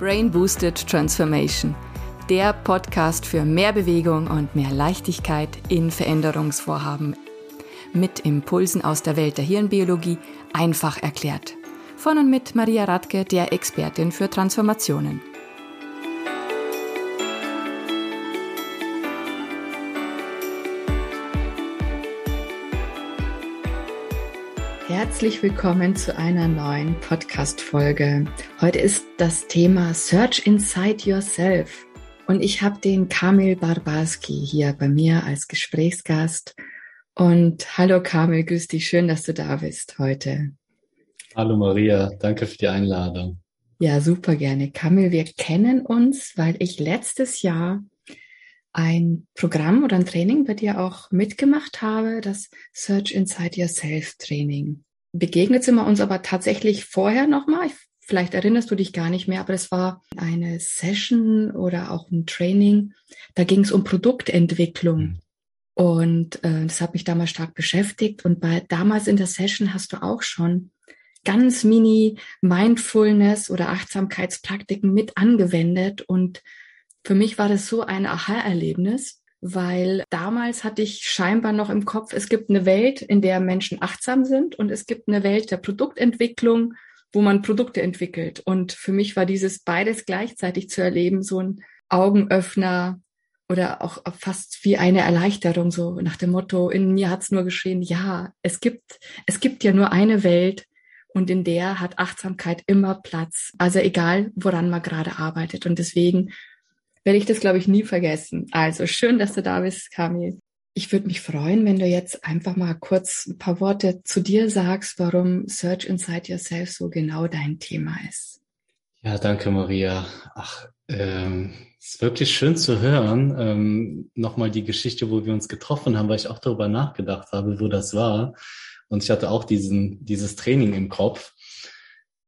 Brain Boosted Transformation, der Podcast für mehr Bewegung und mehr Leichtigkeit in Veränderungsvorhaben. Mit Impulsen aus der Welt der Hirnbiologie einfach erklärt. Von und mit Maria Radke, der Expertin für Transformationen. Herzlich willkommen zu einer neuen Podcast-Folge. Heute ist das Thema Search Inside Yourself. Und ich habe den Kamil Barbarski hier bei mir als Gesprächsgast. Und hallo Kamil, grüß dich. Schön, dass du da bist heute. Hallo Maria, danke für die Einladung. Ja, super gerne. Kamil, wir kennen uns, weil ich letztes Jahr ein Programm oder ein Training bei dir auch mitgemacht habe, das Search Inside Yourself Training begegnet sind wir uns aber tatsächlich vorher nochmal. Vielleicht erinnerst du dich gar nicht mehr, aber es war eine Session oder auch ein Training. Da ging es um Produktentwicklung. Mhm. Und äh, das hat mich damals stark beschäftigt. Und bei damals in der Session hast du auch schon ganz mini Mindfulness oder Achtsamkeitspraktiken mit angewendet. Und für mich war das so ein Aha-Erlebnis, weil damals hatte ich scheinbar noch im Kopf, es gibt eine Welt, in der Menschen achtsam sind und es gibt eine Welt der Produktentwicklung, wo man Produkte entwickelt. Und für mich war dieses beides gleichzeitig zu erleben so ein Augenöffner oder auch fast wie eine Erleichterung, so nach dem Motto, in mir hat's nur geschehen, ja, es gibt, es gibt ja nur eine Welt und in der hat Achtsamkeit immer Platz. Also egal, woran man gerade arbeitet. Und deswegen werde ich das, glaube ich, nie vergessen. Also schön, dass du da bist, Kamil. Ich würde mich freuen, wenn du jetzt einfach mal kurz ein paar Worte zu dir sagst, warum Search Inside Yourself so genau dein Thema ist. Ja, danke, Maria. Ach, ähm, ist wirklich schön zu hören. Ähm, Nochmal die Geschichte, wo wir uns getroffen haben, weil ich auch darüber nachgedacht habe, wo das war. Und ich hatte auch diesen, dieses Training im Kopf.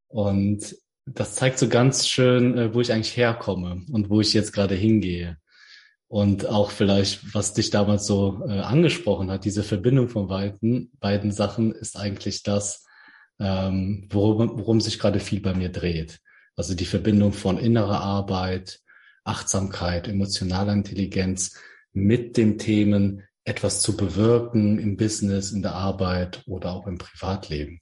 Und das zeigt so ganz schön, äh, wo ich eigentlich herkomme und wo ich jetzt gerade hingehe. Und auch vielleicht, was dich damals so äh, angesprochen hat, diese Verbindung von beiden, beiden Sachen ist eigentlich das, ähm, worum, worum sich gerade viel bei mir dreht. Also die Verbindung von innerer Arbeit, Achtsamkeit, emotionaler Intelligenz mit den Themen, etwas zu bewirken im Business, in der Arbeit oder auch im Privatleben.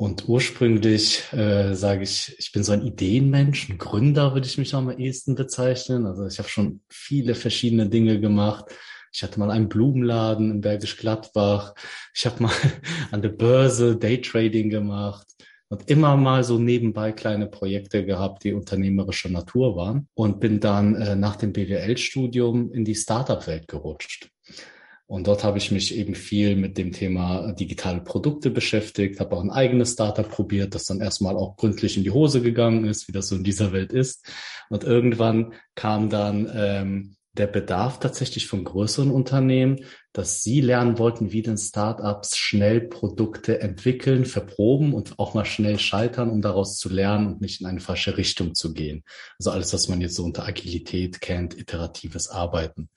Und ursprünglich äh, sage ich, ich bin so ein Ideenmensch, ein Gründer würde ich mich am ehesten bezeichnen. Also ich habe schon viele verschiedene Dinge gemacht. Ich hatte mal einen Blumenladen in Bergisch Gladbach. Ich habe mal an der Börse Daytrading gemacht und immer mal so nebenbei kleine Projekte gehabt, die unternehmerischer Natur waren und bin dann äh, nach dem BWL-Studium in die Startup-Welt gerutscht. Und dort habe ich mich eben viel mit dem Thema digitale Produkte beschäftigt, habe auch ein eigenes Startup probiert, das dann erstmal auch gründlich in die Hose gegangen ist, wie das so in dieser Welt ist. Und irgendwann kam dann ähm, der Bedarf tatsächlich von größeren Unternehmen, dass sie lernen wollten, wie denn Startups schnell Produkte entwickeln, verproben und auch mal schnell scheitern, um daraus zu lernen und nicht in eine falsche Richtung zu gehen. Also alles, was man jetzt so unter Agilität kennt, iteratives Arbeiten.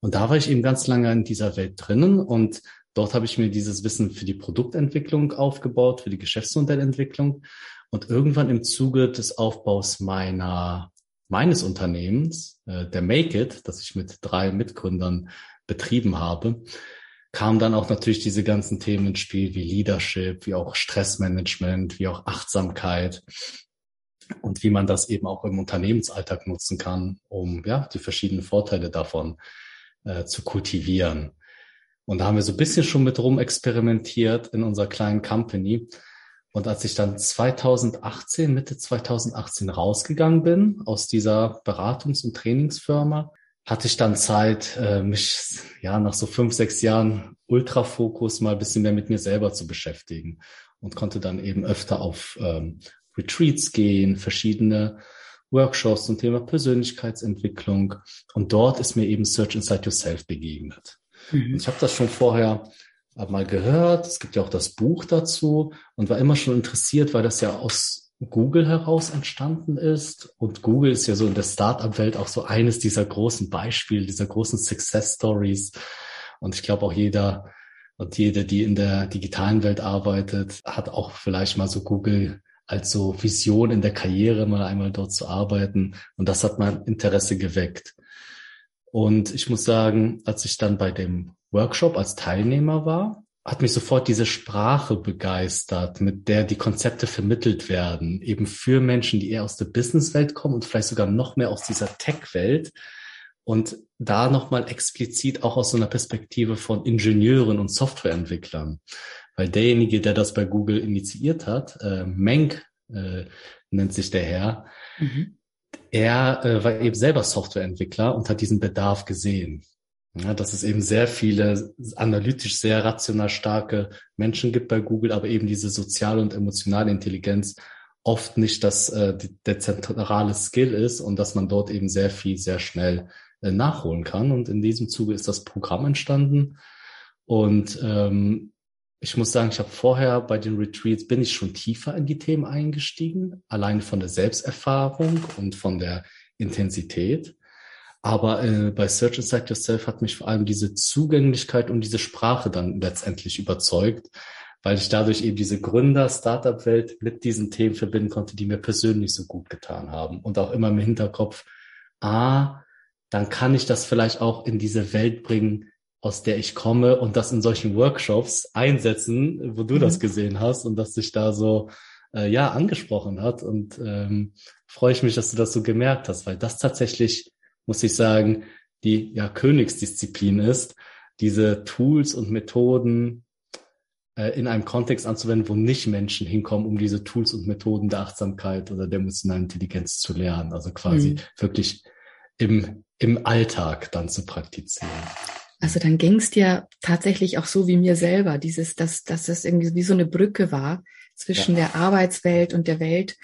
Und da war ich eben ganz lange in dieser Welt drinnen und dort habe ich mir dieses Wissen für die Produktentwicklung aufgebaut, für die Geschäftsmodellentwicklung. Und irgendwann im Zuge des Aufbaus meiner, meines Unternehmens, äh, der Make It, das ich mit drei Mitgründern betrieben habe, kamen dann auch natürlich diese ganzen Themen ins Spiel wie Leadership, wie auch Stressmanagement, wie auch Achtsamkeit und wie man das eben auch im Unternehmensalltag nutzen kann, um ja die verschiedenen Vorteile davon äh, zu kultivieren. Und da haben wir so ein bisschen schon mit rum experimentiert in unserer kleinen Company. Und als ich dann 2018, Mitte 2018 rausgegangen bin aus dieser Beratungs- und Trainingsfirma, hatte ich dann Zeit, äh, mich ja nach so fünf, sechs Jahren Ultrafokus mal ein bisschen mehr mit mir selber zu beschäftigen und konnte dann eben öfter auf ähm, Retreats gehen, verschiedene Workshops zum Thema Persönlichkeitsentwicklung. Und dort ist mir eben Search Inside Yourself begegnet. Mhm. ich habe das schon vorher mal gehört. Es gibt ja auch das Buch dazu und war immer schon interessiert, weil das ja aus Google heraus entstanden ist. Und Google ist ja so in der Startup-Welt auch so eines dieser großen Beispiele, dieser großen Success Stories. Und ich glaube auch jeder und jede, die in der digitalen Welt arbeitet, hat auch vielleicht mal so Google als so Vision in der Karriere mal einmal dort zu arbeiten. Und das hat mein Interesse geweckt. Und ich muss sagen, als ich dann bei dem Workshop als Teilnehmer war, hat mich sofort diese Sprache begeistert, mit der die Konzepte vermittelt werden, eben für Menschen, die eher aus der Businesswelt kommen und vielleicht sogar noch mehr aus dieser Tech-Welt und da nochmal explizit auch aus so einer Perspektive von Ingenieuren und Softwareentwicklern. Weil derjenige, der das bei Google initiiert hat, äh, Menk äh, nennt sich der Herr, mhm. er äh, war eben selber Softwareentwickler und hat diesen Bedarf gesehen. Ja, dass es eben sehr viele analytisch sehr rational starke Menschen gibt bei Google, aber eben diese soziale und emotionale Intelligenz oft nicht das äh, der zentrale Skill ist und dass man dort eben sehr viel sehr schnell äh, nachholen kann. Und in diesem Zuge ist das Programm entstanden. Und ähm, ich muss sagen, ich habe vorher bei den Retreats bin ich schon tiefer in die Themen eingestiegen, allein von der Selbsterfahrung und von der Intensität. Aber äh, bei Search Inside Yourself hat mich vor allem diese Zugänglichkeit und diese Sprache dann letztendlich überzeugt, weil ich dadurch eben diese Gründer-Startup-Welt mit diesen Themen verbinden konnte, die mir persönlich so gut getan haben. Und auch immer im Hinterkopf, ah, dann kann ich das vielleicht auch in diese Welt bringen, aus der ich komme und das in solchen Workshops einsetzen, wo du mhm. das gesehen hast und das sich da so äh, ja angesprochen hat. Und ähm, freue ich mich, dass du das so gemerkt hast, weil das tatsächlich, muss ich sagen, die ja Königsdisziplin ist, diese Tools und Methoden äh, in einem Kontext anzuwenden, wo nicht Menschen hinkommen, um diese Tools und Methoden der Achtsamkeit oder der emotionalen Intelligenz zu lernen. Also quasi mhm. wirklich im, im Alltag dann zu praktizieren. Also dann ging es dir tatsächlich auch so wie mir selber, dieses, dass, dass das irgendwie wie so eine Brücke war zwischen ja. der Arbeitswelt und der Welt,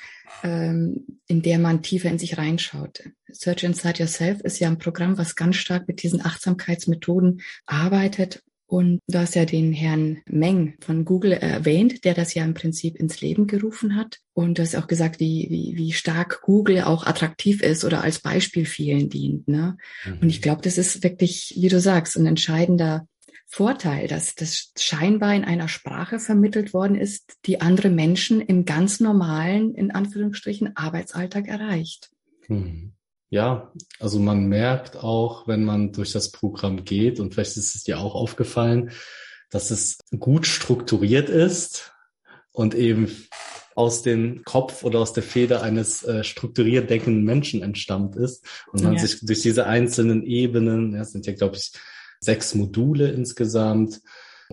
ähm, in der man tiefer in sich reinschaute. Search Inside Yourself ist ja ein Programm, was ganz stark mit diesen Achtsamkeitsmethoden arbeitet und du hast ja den Herrn Meng von Google erwähnt, der das ja im Prinzip ins Leben gerufen hat. Und du hast auch gesagt, wie, wie, wie stark Google auch attraktiv ist oder als Beispiel vielen dient. Ne? Mhm. Und ich glaube, das ist wirklich, wie du sagst, ein entscheidender Vorteil, dass das scheinbar in einer Sprache vermittelt worden ist, die andere Menschen im ganz normalen, in Anführungsstrichen, Arbeitsalltag erreicht. Mhm. Ja, also man merkt auch, wenn man durch das Programm geht, und vielleicht ist es dir auch aufgefallen, dass es gut strukturiert ist und eben aus dem Kopf oder aus der Feder eines äh, strukturiert denkenden Menschen entstammt ist und man ja. sich durch diese einzelnen Ebenen, ja, sind ja glaube ich sechs Module insgesamt,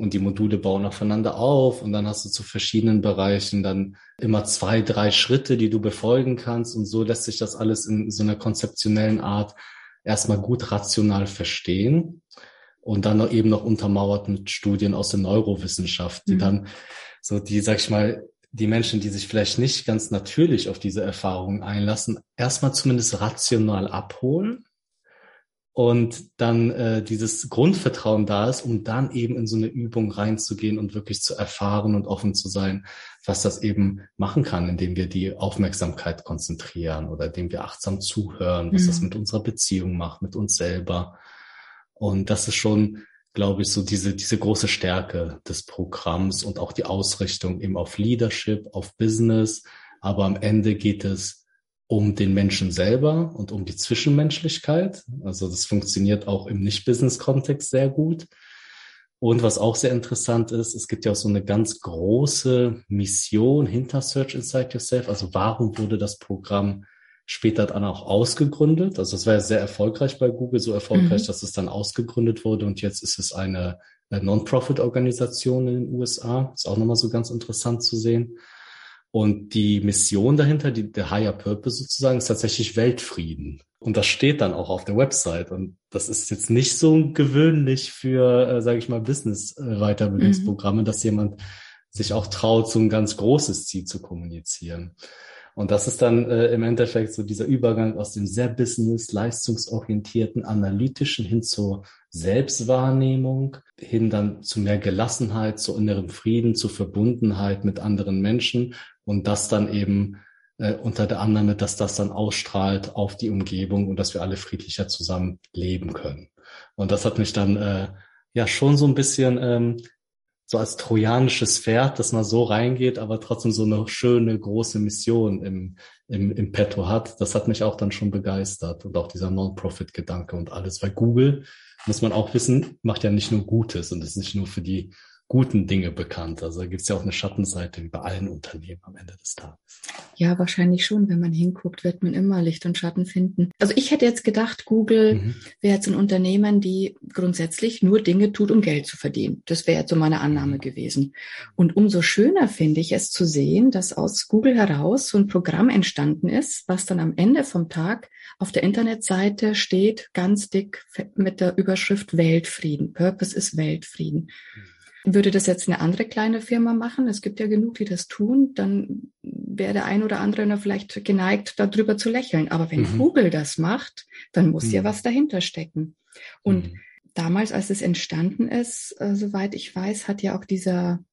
und die Module bauen aufeinander auf und dann hast du zu verschiedenen Bereichen dann immer zwei, drei Schritte, die du befolgen kannst und so lässt sich das alles in so einer konzeptionellen Art erstmal gut rational verstehen und dann noch eben noch untermauert mit Studien aus der Neurowissenschaft, die mhm. dann so die, sag ich mal, die Menschen, die sich vielleicht nicht ganz natürlich auf diese Erfahrungen einlassen, erstmal zumindest rational abholen und dann äh, dieses Grundvertrauen da ist, um dann eben in so eine Übung reinzugehen und wirklich zu erfahren und offen zu sein, was das eben machen kann, indem wir die Aufmerksamkeit konzentrieren oder indem wir achtsam zuhören, was mhm. das mit unserer Beziehung macht, mit uns selber. Und das ist schon, glaube ich, so diese, diese große Stärke des Programms und auch die Ausrichtung eben auf Leadership, auf Business. Aber am Ende geht es um den Menschen selber und um die Zwischenmenschlichkeit. Also das funktioniert auch im Nicht-Business-Kontext sehr gut. Und was auch sehr interessant ist, es gibt ja auch so eine ganz große Mission hinter Search Inside Yourself. Also warum wurde das Programm später dann auch ausgegründet? Also es war ja sehr erfolgreich bei Google, so erfolgreich, mhm. dass es dann ausgegründet wurde und jetzt ist es eine, eine Non-Profit-Organisation in den USA. Ist auch nochmal so ganz interessant zu sehen. Und die Mission dahinter, die, der Higher Purpose sozusagen, ist tatsächlich Weltfrieden. Und das steht dann auch auf der Website. Und das ist jetzt nicht so gewöhnlich für, äh, sage ich mal, Business-Weiterbildungsprogramme, mhm. dass jemand sich auch traut, so ein ganz großes Ziel zu kommunizieren. Und das ist dann äh, im Endeffekt so dieser Übergang aus dem sehr business, leistungsorientierten, analytischen hin zur Selbstwahrnehmung, hin dann zu mehr Gelassenheit, zu innerem Frieden, zu Verbundenheit mit anderen Menschen und das dann eben äh, unter der Annahme, dass das dann ausstrahlt auf die Umgebung und dass wir alle friedlicher zusammen leben können. Und das hat mich dann äh, ja schon so ein bisschen ähm, so als trojanisches Pferd, dass man so reingeht, aber trotzdem so eine schöne große Mission im, im, im Petto hat. Das hat mich auch dann schon begeistert und auch dieser Non-Profit-Gedanke und alles. Weil Google, muss man auch wissen, macht ja nicht nur Gutes und ist nicht nur für die guten Dinge bekannt. Also da gibt es ja auch eine Schattenseite wie bei allen Unternehmen am Ende des Tages. Ja, wahrscheinlich schon. Wenn man hinguckt, wird man immer Licht und Schatten finden. Also ich hätte jetzt gedacht, Google mhm. wäre jetzt ein Unternehmen, die grundsätzlich nur Dinge tut, um Geld zu verdienen. Das wäre jetzt so meine Annahme mhm. gewesen. Und umso schöner finde ich es zu sehen, dass aus Google heraus so ein Programm entstanden ist, was dann am Ende vom Tag auf der Internetseite steht, ganz dick mit der Überschrift Weltfrieden. Purpose ist Weltfrieden. Mhm. Würde das jetzt eine andere kleine Firma machen, es gibt ja genug, die das tun, dann wäre der ein oder andere vielleicht geneigt, darüber zu lächeln. Aber wenn mhm. Google das macht, dann muss mhm. ja was dahinter stecken. Und mhm. damals, als es entstanden ist, äh, soweit ich weiß, hat ja auch dieser,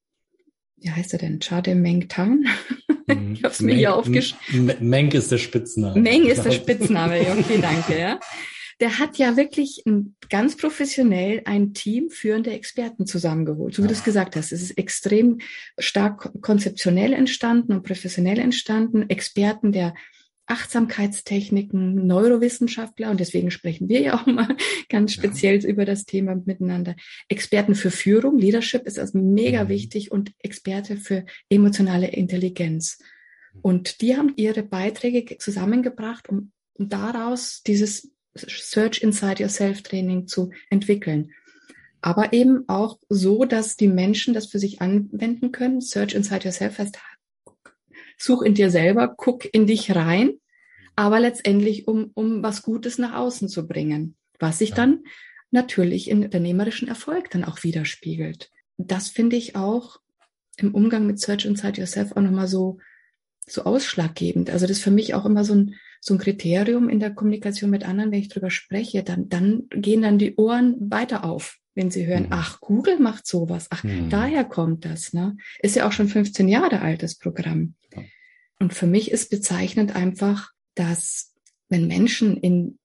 wie heißt er denn, Chade Meng Tang, mhm. ich habe es mir hier aufgeschrieben. Meng ist der Spitzname. Meng ist der Spitzname, okay, danke, ja der hat ja wirklich ganz professionell ein Team führender Experten zusammengeholt. So wie ja. du es gesagt hast, es ist extrem stark konzeptionell entstanden und professionell entstanden. Experten der Achtsamkeitstechniken, Neurowissenschaftler, und deswegen sprechen wir ja auch mal ganz speziell ja. über das Thema miteinander. Experten für Führung, Leadership ist also mega mhm. wichtig und Experte für emotionale Intelligenz. Und die haben ihre Beiträge zusammengebracht, um daraus dieses Search Inside Yourself Training zu entwickeln. Aber eben auch so, dass die Menschen das für sich anwenden können. Search Inside Yourself heißt, such in dir selber, guck in dich rein, aber letztendlich, um, um was Gutes nach außen zu bringen, was sich dann natürlich in unternehmerischen Erfolg dann auch widerspiegelt. Das finde ich auch im Umgang mit Search Inside Yourself auch nochmal so, so ausschlaggebend. Also das ist für mich auch immer so ein, so ein Kriterium in der Kommunikation mit anderen, wenn ich drüber spreche, dann, dann gehen dann die Ohren weiter auf, wenn sie hören, mhm. ach, Google macht sowas, ach, mhm. daher kommt das, ne? Ist ja auch schon 15 Jahre altes Programm. Ja. Und für mich ist bezeichnend einfach, dass wenn Menschen in,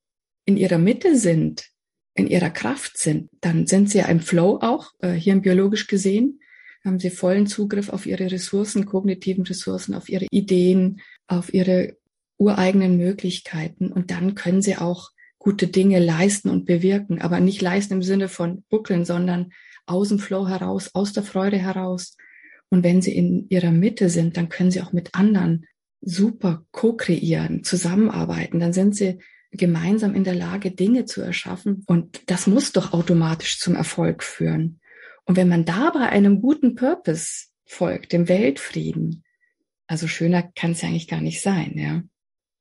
in ihrer Mitte sind, in ihrer Kraft sind, dann sind sie ja im Flow auch, äh, hier biologisch gesehen, haben sie vollen Zugriff auf ihre Ressourcen, kognitiven Ressourcen, auf ihre Ideen, auf ihre ureigenen Möglichkeiten und dann können sie auch gute Dinge leisten und bewirken, aber nicht leisten im Sinne von buckeln, sondern aus dem Flow heraus, aus der Freude heraus. Und wenn sie in ihrer Mitte sind, dann können sie auch mit anderen super co-kreieren, zusammenarbeiten. Dann sind sie gemeinsam in der Lage, Dinge zu erschaffen. Und das muss doch automatisch zum Erfolg führen. Und wenn man dabei einem guten Purpose folgt, dem Weltfrieden, also schöner kann es ja eigentlich gar nicht sein, ja.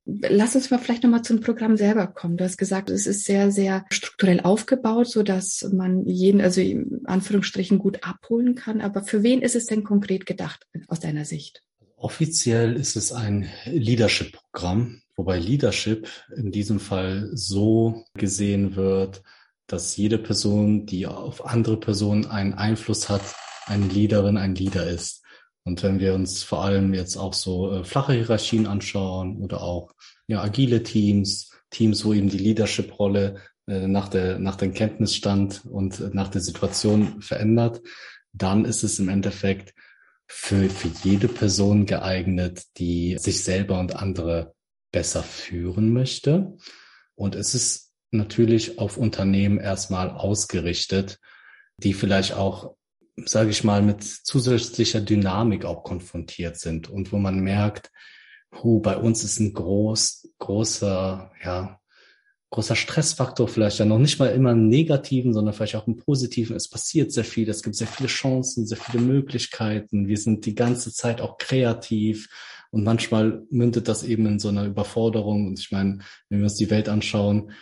Lass uns mal vielleicht nochmal zum Programm selber kommen. Du hast gesagt, es ist sehr, sehr strukturell aufgebaut, so dass man jeden, also in Anführungsstrichen gut abholen kann. Aber für wen ist es denn konkret gedacht aus deiner Sicht? Offiziell ist es ein Leadership-Programm, wobei Leadership in diesem Fall so gesehen wird, dass jede Person, die auf andere Personen einen Einfluss hat, eine Leaderin, ein Leader ist. Und wenn wir uns vor allem jetzt auch so äh, flache Hierarchien anschauen oder auch ja, agile Teams, Teams, wo eben die Leadership-Rolle äh, nach, der, nach dem Kenntnisstand und äh, nach der Situation verändert, dann ist es im Endeffekt für, für jede Person geeignet, die sich selber und andere besser führen möchte. Und es ist natürlich auf Unternehmen erstmal ausgerichtet, die vielleicht auch sage ich mal, mit zusätzlicher Dynamik auch konfrontiert sind und wo man merkt, hu, bei uns ist ein groß, großer, ja, großer Stressfaktor vielleicht ja noch nicht mal immer einen negativen, sondern vielleicht auch einen positiven. Es passiert sehr viel, es gibt sehr viele Chancen, sehr viele Möglichkeiten. Wir sind die ganze Zeit auch kreativ und manchmal mündet das eben in so einer Überforderung. Und ich meine, wenn wir uns die Welt anschauen,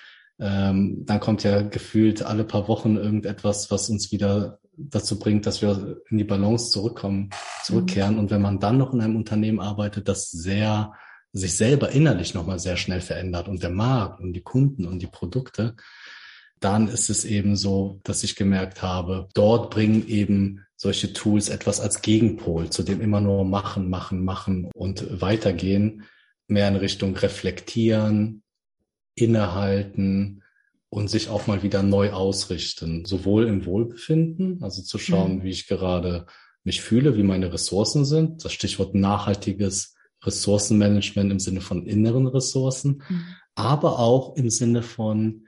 ähm, dann kommt ja gefühlt alle paar Wochen irgendetwas, was uns wieder dazu bringt, dass wir in die Balance zurückkommen, zurückkehren. Mhm. Und wenn man dann noch in einem Unternehmen arbeitet, das sehr sich selber innerlich nochmal sehr schnell verändert und der Markt und die Kunden und die Produkte, dann ist es eben so, dass ich gemerkt habe, dort bringen eben solche Tools etwas als Gegenpol zu dem immer nur machen, machen, machen und weitergehen, mehr in Richtung reflektieren, innehalten, und sich auch mal wieder neu ausrichten, sowohl im Wohlbefinden, also zu schauen, mhm. wie ich gerade mich fühle, wie meine Ressourcen sind. Das Stichwort nachhaltiges Ressourcenmanagement im Sinne von inneren Ressourcen, mhm. aber auch im Sinne von,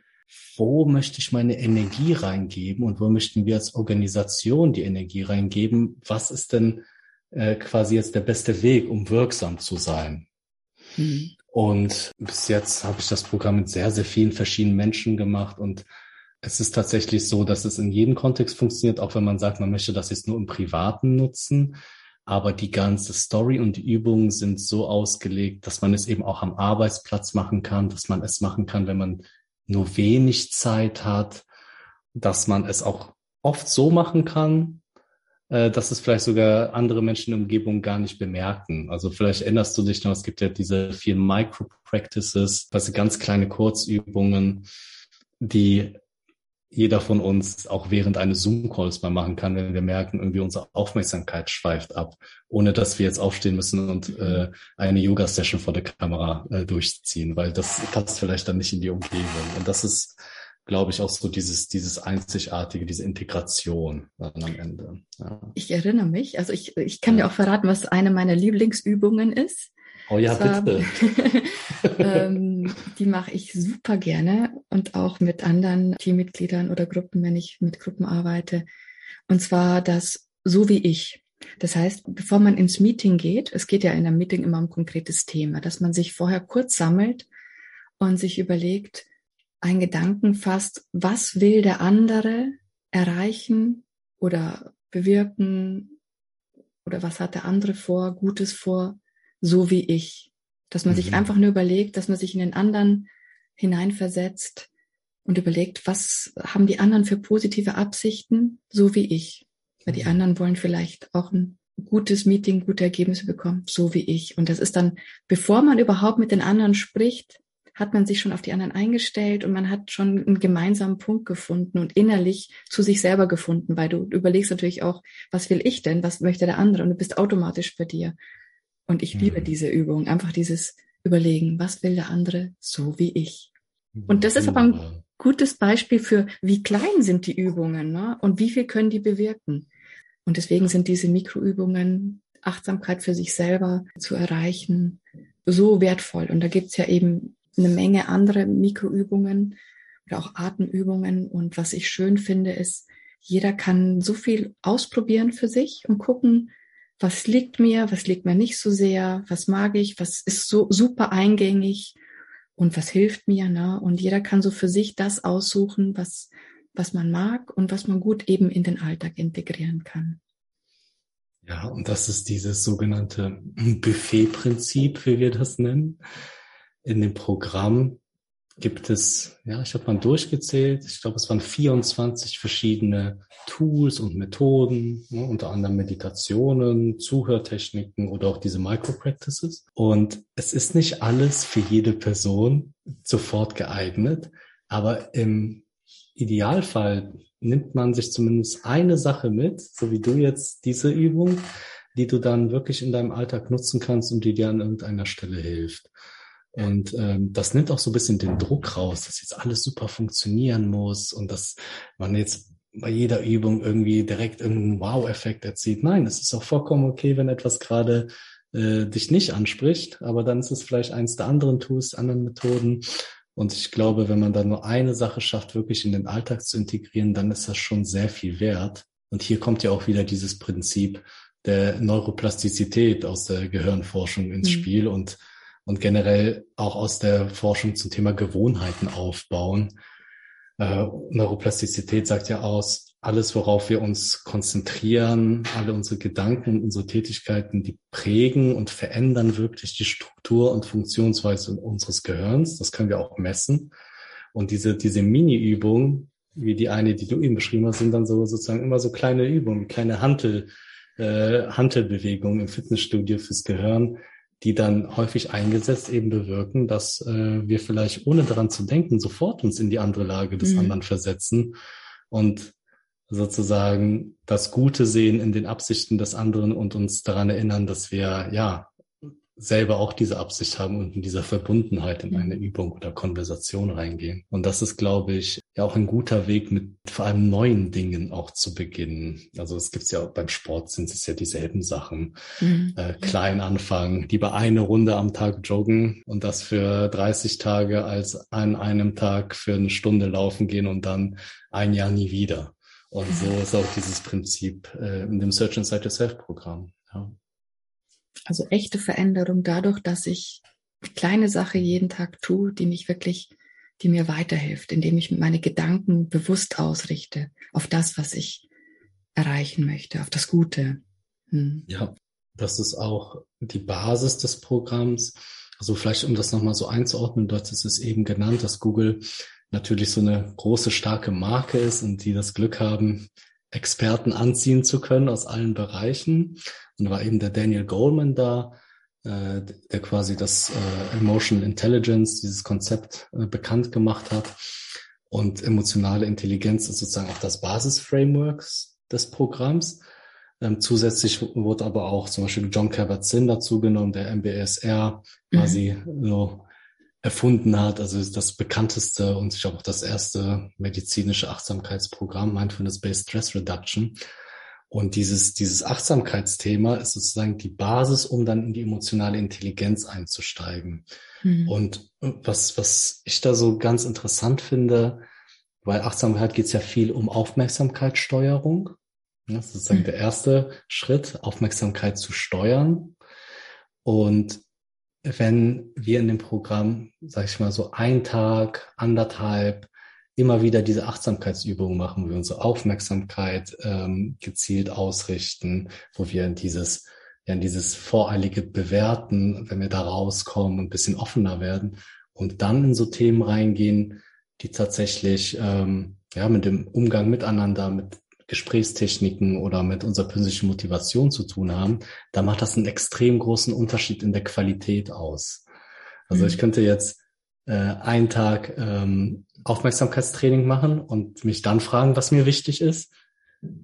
wo möchte ich meine Energie reingeben und wo möchten wir als Organisation die Energie reingeben? Was ist denn äh, quasi jetzt der beste Weg, um wirksam zu sein? Mhm. Und bis jetzt habe ich das Programm mit sehr, sehr vielen verschiedenen Menschen gemacht und es ist tatsächlich so, dass es in jedem Kontext funktioniert, auch wenn man sagt, man möchte das jetzt nur im Privaten nutzen. Aber die ganze Story und die Übungen sind so ausgelegt, dass man es eben auch am Arbeitsplatz machen kann, dass man es machen kann, wenn man nur wenig Zeit hat, dass man es auch oft so machen kann, dass es vielleicht sogar andere Menschen in der Umgebung gar nicht bemerken. Also vielleicht erinnerst du dich noch, es gibt ja diese vielen Micro-Practices, also ganz kleine Kurzübungen, die jeder von uns auch während eines Zoom-Calls mal machen kann, wenn wir merken, irgendwie unsere Aufmerksamkeit schweift ab, ohne dass wir jetzt aufstehen müssen und äh, eine Yoga-Session vor der Kamera äh, durchziehen, weil das passt vielleicht dann nicht in die Umgebung. Und das ist, glaube ich, auch so dieses, dieses Einzigartige, diese Integration dann am Ende. Ja. Ich erinnere mich, also ich, ich kann ja. dir auch verraten, was eine meiner Lieblingsübungen ist. Oh ja, bitte. ähm, die mache ich super gerne und auch mit anderen Teammitgliedern oder Gruppen, wenn ich mit Gruppen arbeite. Und zwar das so wie ich. Das heißt, bevor man ins Meeting geht, es geht ja in einem Meeting immer um ein konkretes Thema, dass man sich vorher kurz sammelt und sich überlegt, einen Gedanken fasst, was will der andere erreichen oder bewirken oder was hat der andere vor, Gutes vor so wie ich. Dass man mhm. sich einfach nur überlegt, dass man sich in den anderen hineinversetzt und überlegt, was haben die anderen für positive Absichten, so wie ich. Weil die mhm. anderen wollen vielleicht auch ein gutes Meeting, gute Ergebnisse bekommen, so wie ich. Und das ist dann, bevor man überhaupt mit den anderen spricht, hat man sich schon auf die anderen eingestellt und man hat schon einen gemeinsamen Punkt gefunden und innerlich zu sich selber gefunden, weil du überlegst natürlich auch, was will ich denn, was möchte der andere und du bist automatisch bei dir. Und ich liebe mhm. diese Übung, einfach dieses Überlegen, was will der andere so wie ich. Und das ist aber ein gutes Beispiel für, wie klein sind die Übungen ne? und wie viel können die bewirken. Und deswegen sind diese Mikroübungen, Achtsamkeit für sich selber zu erreichen, so wertvoll. Und da gibt's ja eben eine Menge andere Mikroübungen oder auch Atemübungen. Und was ich schön finde, ist, jeder kann so viel ausprobieren für sich und gucken, was liegt mir, was liegt mir nicht so sehr, was mag ich, was ist so super eingängig und was hilft mir. Ne? Und jeder kann so für sich das aussuchen, was, was man mag und was man gut eben in den Alltag integrieren kann. Ja, und das ist dieses sogenannte Buffet-Prinzip, wie wir das nennen. In dem Programm gibt es, ja, ich habe mal durchgezählt, ich glaube, es waren 24 verschiedene Tools und Methoden, ne, unter anderem Meditationen, Zuhörtechniken oder auch diese Micro-Practices. Und es ist nicht alles für jede Person sofort geeignet, aber im Idealfall nimmt man sich zumindest eine Sache mit, so wie du jetzt diese Übung, die du dann wirklich in deinem Alltag nutzen kannst und die dir an irgendeiner Stelle hilft. Und ähm, das nimmt auch so ein bisschen den Druck raus, dass jetzt alles super funktionieren muss und dass man jetzt bei jeder Übung irgendwie direkt irgendeinen Wow-Effekt erzielt. Nein, es ist auch vollkommen okay, wenn etwas gerade äh, dich nicht anspricht, aber dann ist es vielleicht eins der anderen Tools, anderen Methoden. Und ich glaube, wenn man da nur eine Sache schafft, wirklich in den Alltag zu integrieren, dann ist das schon sehr viel wert. Und hier kommt ja auch wieder dieses Prinzip der Neuroplastizität aus der Gehirnforschung ins mhm. Spiel und und generell auch aus der Forschung zum Thema Gewohnheiten aufbauen. Äh, Neuroplastizität sagt ja aus, alles, worauf wir uns konzentrieren, alle unsere Gedanken, unsere Tätigkeiten, die prägen und verändern wirklich die Struktur und Funktionsweise unseres Gehirns. Das können wir auch messen. Und diese, diese Mini-Übungen, wie die eine, die du eben beschrieben hast, sind dann so sozusagen immer so kleine Übungen, kleine Hantel, äh, Hantelbewegungen im Fitnessstudio fürs Gehirn, die dann häufig eingesetzt eben bewirken, dass äh, wir vielleicht ohne daran zu denken sofort uns in die andere Lage des mhm. anderen versetzen und sozusagen das Gute sehen in den Absichten des anderen und uns daran erinnern, dass wir ja selber auch diese Absicht haben und in dieser Verbundenheit in eine Übung oder Konversation reingehen. Und das ist, glaube ich, ja auch ein guter Weg, mit vor allem neuen Dingen auch zu beginnen. Also es gibt's ja beim Sport sind es ja dieselben Sachen. Mhm. Äh, klein anfangen, lieber eine Runde am Tag joggen und das für 30 Tage als an einem Tag für eine Stunde laufen gehen und dann ein Jahr nie wieder. Und so ist auch dieses Prinzip äh, in dem Search Inside Yourself Programm. Ja. Also echte Veränderung dadurch, dass ich kleine Sache jeden Tag tue, die mich wirklich die mir weiterhilft, indem ich meine Gedanken bewusst ausrichte auf das, was ich erreichen möchte, auf das Gute. Hm. Ja, das ist auch die Basis des Programms. Also vielleicht, um das nochmal so einzuordnen, dort ist es eben genannt, dass Google natürlich so eine große, starke Marke ist und die das Glück haben, Experten anziehen zu können aus allen Bereichen. Und da war eben der Daniel Goleman da, äh, der quasi das äh, Emotional Intelligence, dieses Konzept äh, bekannt gemacht hat. Und emotionale Intelligenz ist sozusagen auch das Basisframework des Programms. Ähm, zusätzlich wurde aber auch zum Beispiel John Kabat-Zinn dazugenommen, der MBSR mhm. quasi so erfunden hat. Also das bekannteste und ich glaube auch das erste medizinische Achtsamkeitsprogramm, Mindfulness-Based Stress Reduction. Und dieses, dieses Achtsamkeitsthema ist sozusagen die Basis, um dann in die emotionale Intelligenz einzusteigen. Mhm. Und was, was ich da so ganz interessant finde, weil Achtsamkeit geht es ja viel um Aufmerksamkeitssteuerung. Das ist sozusagen mhm. der erste Schritt, Aufmerksamkeit zu steuern. Und wenn wir in dem Programm, sag ich mal, so ein Tag, anderthalb immer wieder diese Achtsamkeitsübungen machen, wo wir unsere Aufmerksamkeit ähm, gezielt ausrichten, wo wir in dieses, ja, in dieses voreilige Bewerten, wenn wir da rauskommen, ein bisschen offener werden und dann in so Themen reingehen, die tatsächlich ähm, ja mit dem Umgang miteinander, mit Gesprächstechniken oder mit unserer persönlichen Motivation zu tun haben, da macht das einen extrem großen Unterschied in der Qualität aus. Also mhm. ich könnte jetzt äh, einen Tag ähm, Aufmerksamkeitstraining machen und mich dann fragen, was mir wichtig ist.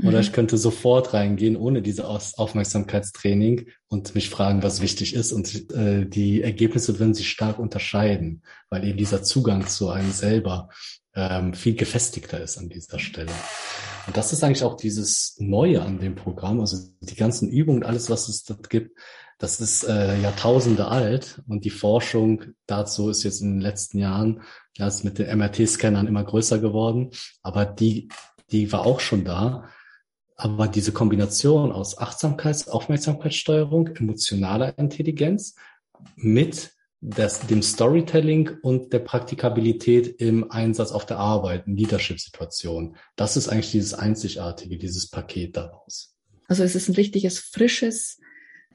Oder mhm. ich könnte sofort reingehen ohne diese Aufmerksamkeitstraining und mich fragen, was wichtig ist. Und äh, die Ergebnisse würden sich stark unterscheiden, weil eben dieser Zugang zu einem selber ähm, viel gefestigter ist an dieser Stelle. Und das ist eigentlich auch dieses Neue an dem Programm, also die ganzen Übungen, alles, was es dort gibt, das ist äh, Jahrtausende alt und die Forschung dazu ist jetzt in den letzten Jahren, ja, ist mit den MRT-Scannern immer größer geworden, aber die, die war auch schon da. Aber diese Kombination aus Achtsamkeits-, Aufmerksamkeitssteuerung, emotionaler Intelligenz mit das, dem Storytelling und der Praktikabilität im Einsatz auf der Arbeit, in Leadership-Situationen. Das ist eigentlich dieses Einzigartige, dieses Paket daraus. Also es ist ein richtiges, frisches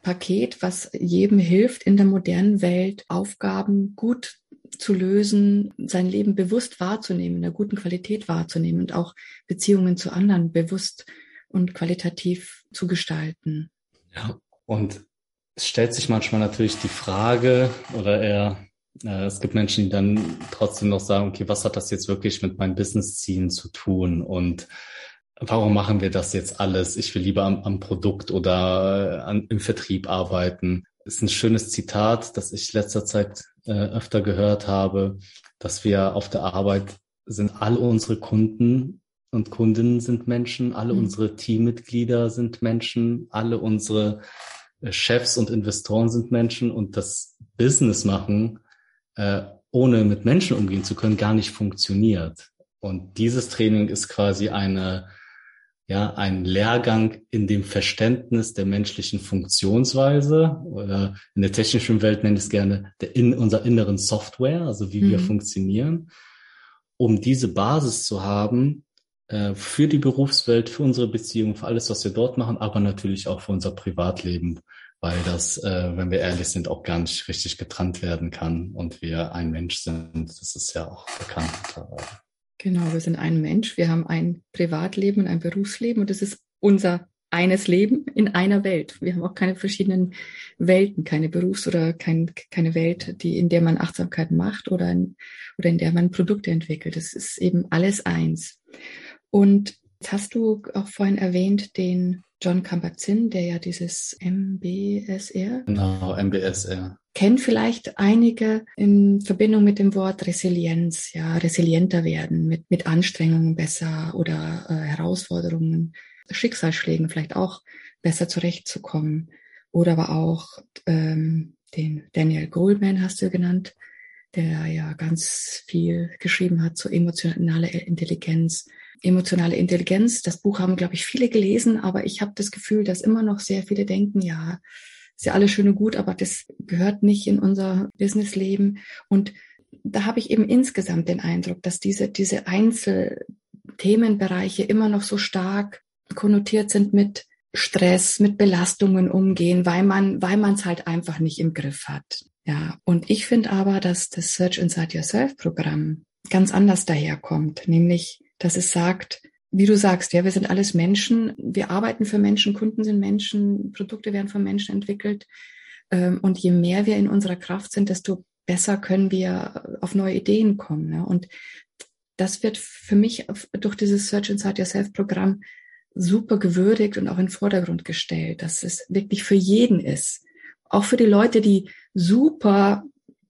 Paket, was jedem hilft, in der modernen Welt Aufgaben gut zu lösen, sein Leben bewusst wahrzunehmen, in der guten Qualität wahrzunehmen und auch Beziehungen zu anderen bewusst und qualitativ zu gestalten. Ja, und es stellt sich manchmal natürlich die Frage oder eher äh, es gibt Menschen, die dann trotzdem noch sagen, okay, was hat das jetzt wirklich mit meinen Business-Zielen zu tun? Und warum machen wir das jetzt alles? Ich will lieber am, am Produkt oder äh, an, im Vertrieb arbeiten. Das ist ein schönes Zitat, das ich letzter Zeit äh, öfter gehört habe, dass wir auf der Arbeit sind all unsere Kunden und Kundinnen sind Menschen, alle mhm. unsere Teammitglieder sind Menschen, alle unsere äh, Chefs und Investoren sind Menschen und das Business machen, äh, ohne mit Menschen umgehen zu können, gar nicht funktioniert. Und dieses Training ist quasi eine ja, ein Lehrgang in dem Verständnis der menschlichen Funktionsweise oder in der technischen Welt nenne ich es gerne der in unserer inneren Software, also wie mhm. wir funktionieren, um diese Basis zu haben äh, für die Berufswelt, für unsere Beziehungen, für alles, was wir dort machen, aber natürlich auch für unser Privatleben, weil das, äh, wenn wir ehrlich sind, auch gar nicht richtig getrennt werden kann und wir ein Mensch sind. Das ist ja auch bekannt. Genau, wir sind ein Mensch, wir haben ein Privatleben und ein Berufsleben und das ist unser eines Leben in einer Welt. Wir haben auch keine verschiedenen Welten, keine Berufs- oder kein, keine Welt, die, in der man Achtsamkeit macht oder in, oder in der man Produkte entwickelt. Das ist eben alles eins. Und jetzt hast du auch vorhin erwähnt den John Kabat-Zinn, der ja dieses MBSR. Genau, MBSR. Kennen vielleicht einige in Verbindung mit dem Wort Resilienz, ja, resilienter werden, mit, mit Anstrengungen besser oder äh, Herausforderungen, Schicksalsschlägen vielleicht auch besser zurechtzukommen. Oder aber auch ähm, den Daniel Goldman hast du genannt, der ja ganz viel geschrieben hat zu emotionaler Intelligenz. Emotionale Intelligenz, das Buch haben, glaube ich, viele gelesen, aber ich habe das Gefühl, dass immer noch sehr viele denken, ja, ist ja alles schön und gut, aber das gehört nicht in unser Businessleben. Und da habe ich eben insgesamt den Eindruck, dass diese, diese Einzelthemenbereiche immer noch so stark konnotiert sind mit Stress, mit Belastungen umgehen, weil man, weil man es halt einfach nicht im Griff hat. Ja, und ich finde aber, dass das Search Inside Yourself Programm ganz anders daherkommt, nämlich, dass es sagt, wie du sagst, ja, wir sind alles Menschen, wir arbeiten für Menschen, Kunden sind Menschen, Produkte werden von Menschen entwickelt. Ähm, und je mehr wir in unserer Kraft sind, desto besser können wir auf neue Ideen kommen. Ne? Und das wird für mich durch dieses Search Inside Yourself Programm super gewürdigt und auch in den Vordergrund gestellt, dass es wirklich für jeden ist. Auch für die Leute, die super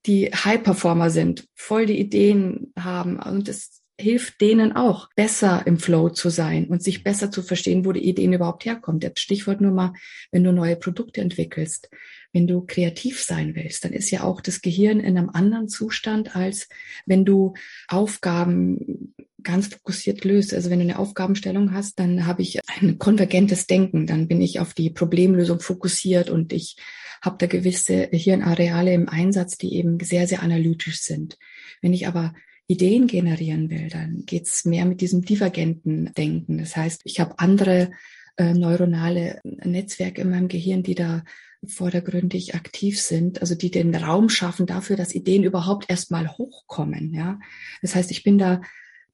die High-Performer sind, voll die Ideen haben und es hilft denen auch, besser im Flow zu sein und sich besser zu verstehen, wo die Ideen überhaupt herkommen. Das Stichwort nur mal, wenn du neue Produkte entwickelst, wenn du kreativ sein willst, dann ist ja auch das Gehirn in einem anderen Zustand, als wenn du Aufgaben ganz fokussiert löst. Also wenn du eine Aufgabenstellung hast, dann habe ich ein konvergentes Denken. Dann bin ich auf die Problemlösung fokussiert und ich habe da gewisse Hirnareale im Einsatz, die eben sehr, sehr analytisch sind. Wenn ich aber Ideen generieren will, dann geht's mehr mit diesem divergenten Denken. Das heißt, ich habe andere äh, neuronale Netzwerke in meinem Gehirn, die da vordergründig aktiv sind, also die den Raum schaffen dafür, dass Ideen überhaupt erstmal hochkommen. Ja, das heißt, ich bin da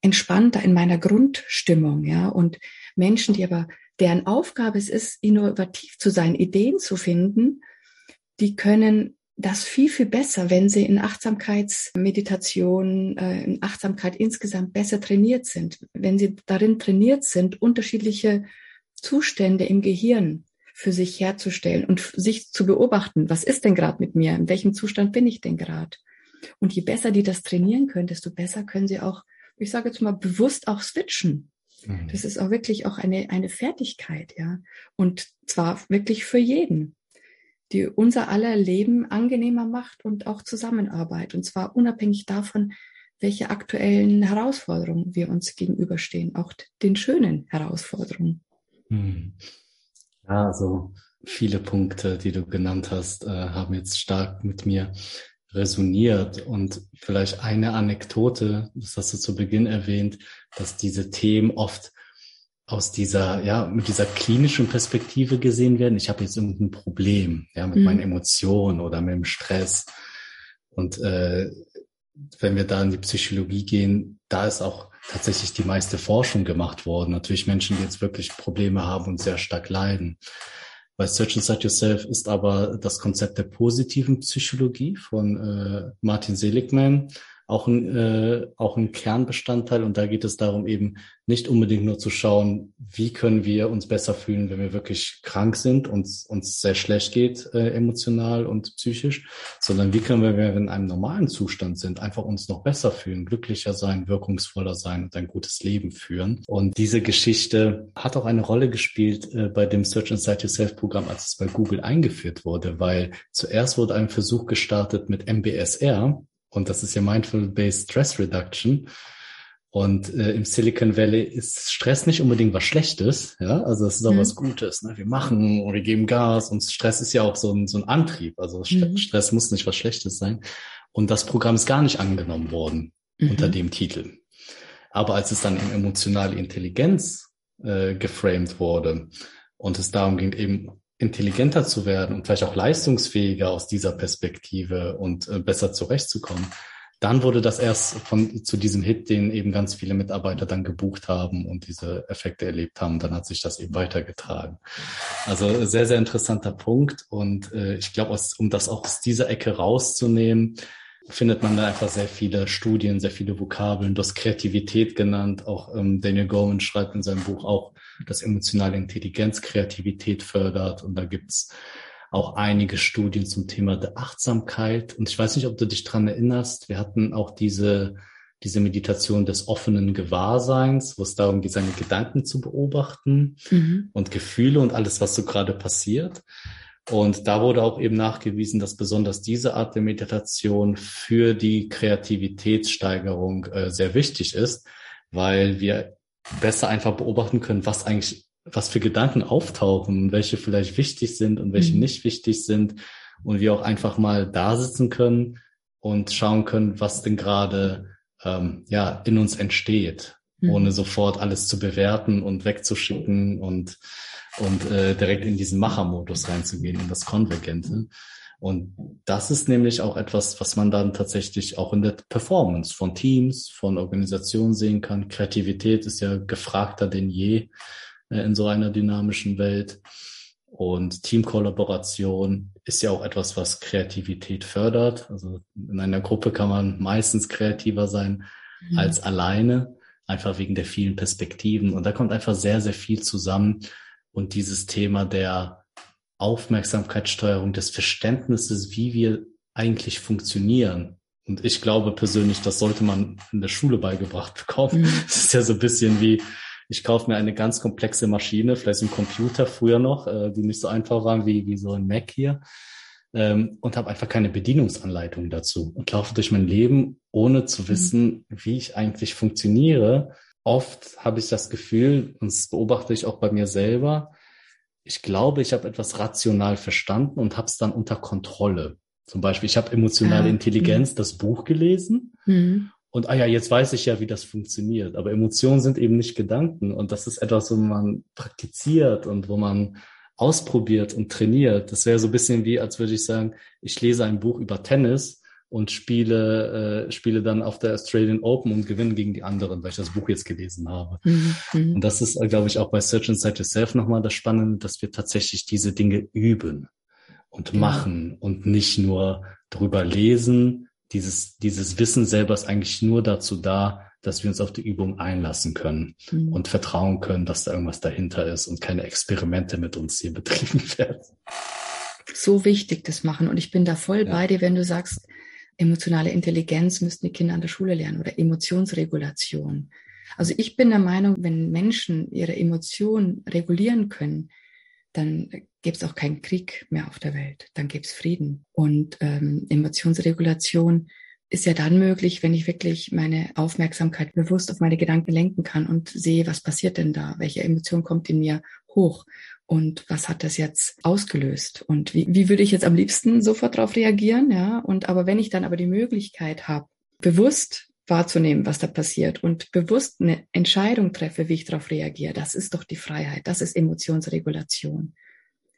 entspannter in meiner Grundstimmung. Ja, und Menschen, die aber deren Aufgabe es ist, innovativ zu sein, Ideen zu finden, die können das viel, viel besser, wenn sie in Achtsamkeitsmeditation, äh, in Achtsamkeit insgesamt besser trainiert sind, wenn sie darin trainiert sind, unterschiedliche Zustände im Gehirn für sich herzustellen und sich zu beobachten, was ist denn gerade mit mir, in welchem Zustand bin ich denn gerade. Und je besser die das trainieren können, desto besser können sie auch, ich sage jetzt mal, bewusst auch switchen. Mhm. Das ist auch wirklich auch eine, eine Fertigkeit, ja. Und zwar wirklich für jeden die unser aller Leben angenehmer macht und auch Zusammenarbeit. Und zwar unabhängig davon, welche aktuellen Herausforderungen wir uns gegenüberstehen, auch den schönen Herausforderungen. Hm. Ja, also viele Punkte, die du genannt hast, äh, haben jetzt stark mit mir resoniert. Und vielleicht eine Anekdote, das hast du zu Beginn erwähnt, dass diese Themen oft aus dieser, ja, mit dieser klinischen Perspektive gesehen werden. Ich habe jetzt irgendein Problem, ja, mit mhm. meinen Emotionen oder mit dem Stress. Und äh, wenn wir da in die Psychologie gehen, da ist auch tatsächlich die meiste Forschung gemacht worden. Natürlich Menschen, die jetzt wirklich Probleme haben und sehr stark leiden. Bei Search Inside Yourself ist aber das Konzept der positiven Psychologie von äh, Martin Seligman auch ein, äh, auch ein Kernbestandteil. Und da geht es darum, eben nicht unbedingt nur zu schauen, wie können wir uns besser fühlen, wenn wir wirklich krank sind und uns sehr schlecht geht, äh, emotional und psychisch, sondern wie können wir, wenn wir in einem normalen Zustand sind, einfach uns noch besser fühlen, glücklicher sein, wirkungsvoller sein und ein gutes Leben führen. Und diese Geschichte hat auch eine Rolle gespielt äh, bei dem Search Inside Yourself Programm, als es bei Google eingeführt wurde, weil zuerst wurde ein Versuch gestartet mit MBSR, und das ist ja Mindful-Based Stress Reduction. Und äh, im Silicon Valley ist Stress nicht unbedingt was Schlechtes, ja, also es ist auch mhm. was Gutes. Ne? Wir machen und wir geben Gas und Stress ist ja auch so ein, so ein Antrieb. Also mhm. Stress muss nicht was Schlechtes sein. Und das Programm ist gar nicht angenommen worden mhm. unter dem Titel. Aber als es dann in emotionale Intelligenz äh, geframed wurde und es darum ging, eben intelligenter zu werden und vielleicht auch leistungsfähiger aus dieser Perspektive und äh, besser zurechtzukommen, dann wurde das erst von zu diesem Hit, den eben ganz viele Mitarbeiter dann gebucht haben und diese Effekte erlebt haben. Dann hat sich das eben weitergetragen. Also sehr, sehr interessanter Punkt. Und äh, ich glaube, um das auch aus dieser Ecke rauszunehmen, findet man da einfach sehr viele Studien, sehr viele Vokabeln. Du hast Kreativität genannt. Auch ähm, Daniel Gorman schreibt in seinem Buch auch, dass emotionale Intelligenz Kreativität fördert. Und da gibt's auch einige Studien zum Thema der Achtsamkeit. Und ich weiß nicht, ob du dich dran erinnerst, wir hatten auch diese, diese Meditation des offenen Gewahrseins, wo es darum geht, seine Gedanken zu beobachten mhm. und Gefühle und alles, was so gerade passiert. Und da wurde auch eben nachgewiesen, dass besonders diese Art der Meditation für die Kreativitätssteigerung äh, sehr wichtig ist, weil wir besser einfach beobachten können, was eigentlich, was für Gedanken auftauchen, welche vielleicht wichtig sind und welche mhm. nicht wichtig sind. Und wir auch einfach mal da sitzen können und schauen können, was denn gerade ähm, ja in uns entsteht, mhm. ohne sofort alles zu bewerten und wegzuschicken und und äh, direkt in diesen Machermodus reinzugehen, in das Konvergente. Und das ist nämlich auch etwas, was man dann tatsächlich auch in der Performance von Teams, von Organisationen sehen kann. Kreativität ist ja gefragter denn je äh, in so einer dynamischen Welt. Und Teamkollaboration ist ja auch etwas, was Kreativität fördert. Also in einer Gruppe kann man meistens kreativer sein mhm. als alleine, einfach wegen der vielen Perspektiven. Und da kommt einfach sehr, sehr viel zusammen, und dieses Thema der Aufmerksamkeitssteuerung, des Verständnisses, wie wir eigentlich funktionieren. Und ich glaube persönlich, das sollte man in der Schule beigebracht bekommen. Mhm. Das ist ja so ein bisschen wie, ich kaufe mir eine ganz komplexe Maschine, vielleicht ein Computer früher noch, äh, die nicht so einfach waren wie, wie so ein Mac hier, ähm, und habe einfach keine Bedienungsanleitung dazu und laufe durch mein Leben, ohne zu mhm. wissen, mhm. wie ich eigentlich funktioniere oft habe ich das Gefühl, und das beobachte ich auch bei mir selber, ich glaube, ich habe etwas rational verstanden und habe es dann unter Kontrolle. Zum Beispiel, ich habe emotionale ah, Intelligenz, mh. das Buch gelesen mhm. und ah ja, jetzt weiß ich ja, wie das funktioniert. Aber Emotionen sind eben nicht Gedanken und das ist etwas, wo man praktiziert und wo man ausprobiert und trainiert. Das wäre so ein bisschen wie, als würde ich sagen, ich lese ein Buch über Tennis und spiele, äh, spiele dann auf der Australian Open und gewinne gegen die anderen, weil ich das Buch jetzt gelesen habe. Mhm. mhm. Und das ist, äh, glaube ich, auch bei Search Inside Yourself nochmal das Spannende, dass wir tatsächlich diese Dinge üben und ja. machen und nicht nur drüber lesen. Dieses, dieses Wissen selber ist eigentlich nur dazu da, dass wir uns auf die Übung einlassen können mhm. und vertrauen können, dass da irgendwas dahinter ist und keine Experimente mit uns hier betrieben werden. So wichtig das machen. Und ich bin da voll ja. bei dir, wenn du sagst, emotionale Intelligenz müssten die Kinder an der Schule lernen oder Emotionsregulation. Also ich bin der Meinung, wenn Menschen ihre Emotionen regulieren können, dann gäbe es auch keinen Krieg mehr auf der Welt, dann gäbe es Frieden. Und ähm, Emotionsregulation ist ja dann möglich, wenn ich wirklich meine Aufmerksamkeit bewusst auf meine Gedanken lenken kann und sehe, was passiert denn da, welche Emotion kommt in mir hoch und was hat das jetzt ausgelöst und wie, wie würde ich jetzt am liebsten sofort darauf reagieren, ja? Und aber wenn ich dann aber die Möglichkeit habe, bewusst wahrzunehmen, was da passiert und bewusst eine Entscheidung treffe, wie ich darauf reagiere, das ist doch die Freiheit, das ist Emotionsregulation.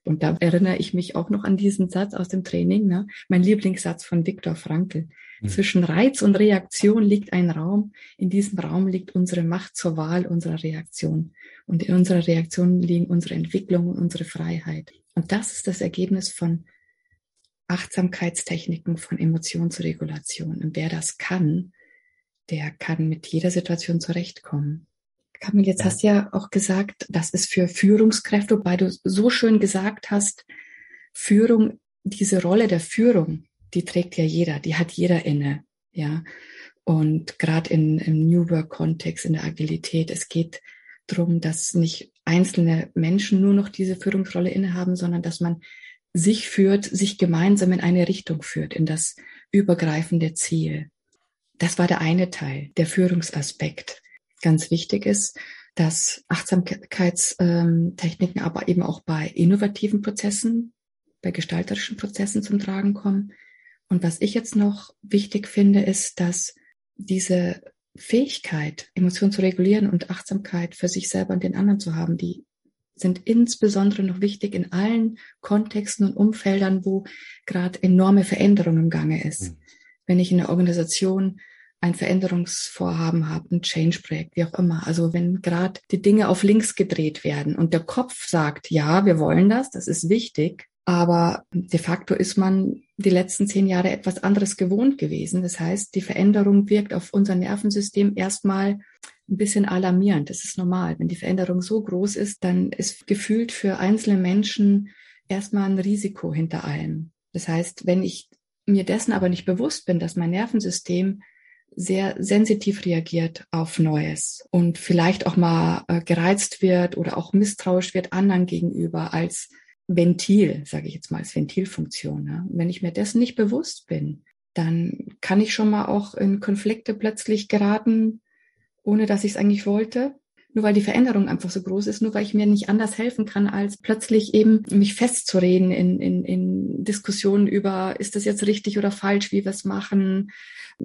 Und da erinnere ich mich auch noch an diesen Satz aus dem Training, ne? mein Lieblingssatz von Viktor Frankl. Mhm. Zwischen Reiz und Reaktion liegt ein Raum. In diesem Raum liegt unsere Macht zur Wahl unserer Reaktion. Und in unserer Reaktion liegen unsere Entwicklung und unsere Freiheit. Und das ist das Ergebnis von Achtsamkeitstechniken, von Emotionsregulation. Und wer das kann, der kann mit jeder Situation zurechtkommen. Kamil, jetzt hast du ja auch gesagt, das ist für Führungskräfte, wobei du so schön gesagt hast, Führung, diese Rolle der Führung, die trägt ja jeder, die hat jeder inne, ja. Und gerade in, im New Work Kontext, in der Agilität, es geht darum, dass nicht einzelne Menschen nur noch diese Führungsrolle innehaben, sondern dass man sich führt, sich gemeinsam in eine Richtung führt, in das übergreifende Ziel. Das war der eine Teil, der Führungsaspekt ganz wichtig ist, dass Achtsamkeitstechniken aber eben auch bei innovativen Prozessen, bei gestalterischen Prozessen zum Tragen kommen. Und was ich jetzt noch wichtig finde, ist, dass diese Fähigkeit, Emotionen zu regulieren und Achtsamkeit für sich selber und den anderen zu haben, die sind insbesondere noch wichtig in allen Kontexten und Umfeldern, wo gerade enorme Veränderung im Gange ist. Mhm. Wenn ich in der Organisation ein Veränderungsvorhaben habe, ein Change-Projekt, wie auch immer. Also wenn gerade die Dinge auf links gedreht werden und der Kopf sagt, ja, wir wollen das, das ist wichtig, aber de facto ist man die letzten zehn Jahre etwas anderes gewohnt gewesen. Das heißt, die Veränderung wirkt auf unser Nervensystem erstmal ein bisschen alarmierend. Das ist normal. Wenn die Veränderung so groß ist, dann ist gefühlt für einzelne Menschen erstmal ein Risiko hinter allem. Das heißt, wenn ich mir dessen aber nicht bewusst bin, dass mein Nervensystem sehr sensitiv reagiert auf Neues und vielleicht auch mal äh, gereizt wird oder auch misstrauisch wird anderen gegenüber als Ventil, sage ich jetzt mal, als Ventilfunktion. Ne? Wenn ich mir dessen nicht bewusst bin, dann kann ich schon mal auch in Konflikte plötzlich geraten, ohne dass ich es eigentlich wollte nur weil die Veränderung einfach so groß ist, nur weil ich mir nicht anders helfen kann, als plötzlich eben mich festzureden in, in, in Diskussionen über, ist das jetzt richtig oder falsch, wie wir es machen?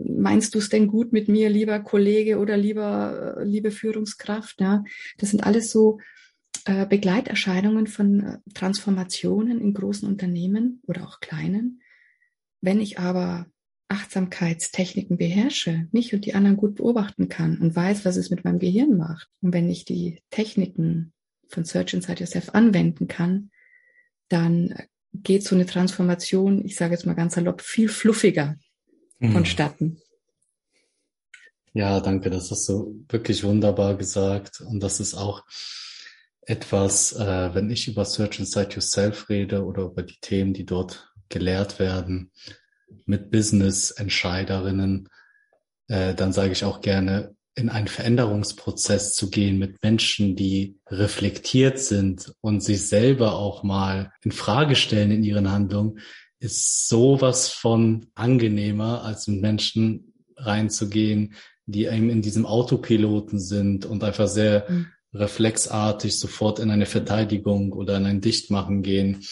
Meinst du es denn gut mit mir, lieber Kollege oder lieber, liebe Führungskraft? Ja, das sind alles so äh, Begleiterscheinungen von äh, Transformationen in großen Unternehmen oder auch kleinen. Wenn ich aber Achtsamkeitstechniken beherrsche, mich und die anderen gut beobachten kann und weiß, was es mit meinem Gehirn macht. Und wenn ich die Techniken von Search Inside Yourself anwenden kann, dann geht so eine Transformation, ich sage jetzt mal ganz salopp, viel fluffiger mhm. vonstatten. Ja, danke, das hast du wirklich wunderbar gesagt. Und das ist auch etwas, äh, wenn ich über Search Inside Yourself rede oder über die Themen, die dort gelehrt werden, mit Business-Entscheiderinnen, äh, dann sage ich auch gerne, in einen Veränderungsprozess zu gehen mit Menschen, die reflektiert sind und sich selber auch mal in Frage stellen in ihren Handlungen, ist sowas von angenehmer, als mit Menschen reinzugehen, die eben in diesem Autopiloten sind und einfach sehr mhm. reflexartig sofort in eine Verteidigung oder in ein Dichtmachen gehen.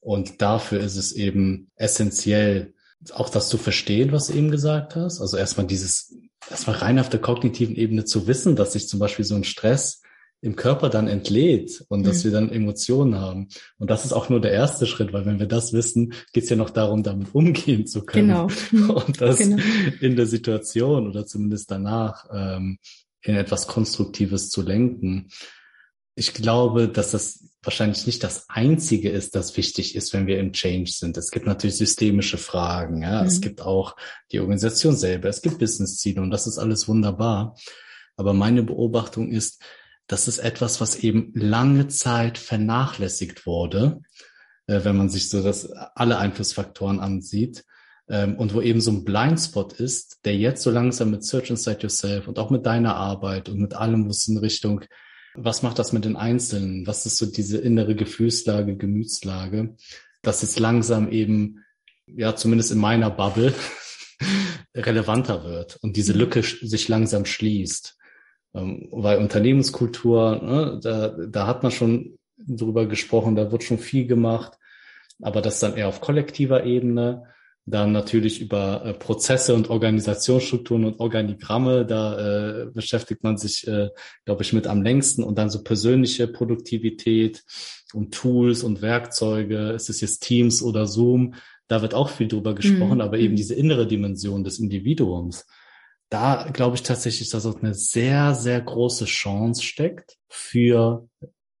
Und dafür ist es eben essentiell, auch das zu verstehen, was du eben gesagt hast. Also erstmal dieses, erstmal rein auf der kognitiven Ebene zu wissen, dass sich zum Beispiel so ein Stress im Körper dann entlädt und mhm. dass wir dann Emotionen haben. Und das ist auch nur der erste Schritt, weil wenn wir das wissen, geht es ja noch darum, damit umgehen zu können. Genau. Und das genau. in der Situation oder zumindest danach ähm, in etwas Konstruktives zu lenken. Ich glaube, dass das wahrscheinlich nicht das Einzige ist, das wichtig ist, wenn wir im Change sind. Es gibt natürlich systemische Fragen, ja. Mhm. Es gibt auch die Organisation selber, es gibt Businessziele und das ist alles wunderbar. Aber meine Beobachtung ist, das ist etwas, was eben lange Zeit vernachlässigt wurde, äh, wenn man sich so das alle Einflussfaktoren ansieht. Ähm, und wo eben so ein Blindspot ist, der jetzt so langsam mit Search Inside Yourself und auch mit deiner Arbeit und mit allem, was in Richtung was macht das mit den Einzelnen? Was ist so diese innere Gefühlslage, Gemütslage, dass es langsam eben, ja, zumindest in meiner Bubble, relevanter wird und diese Lücke sich langsam schließt. Ähm, weil Unternehmenskultur, ne, da, da hat man schon drüber gesprochen, da wird schon viel gemacht, aber das dann eher auf kollektiver Ebene. Dann natürlich über äh, Prozesse und Organisationsstrukturen und Organigramme, da äh, beschäftigt man sich, äh, glaube ich, mit am längsten. Und dann so persönliche Produktivität und Tools und Werkzeuge, ist es jetzt Teams oder Zoom, da wird auch viel drüber gesprochen, mhm. aber eben diese innere Dimension des Individuums, da glaube ich tatsächlich, dass auch eine sehr, sehr große Chance steckt für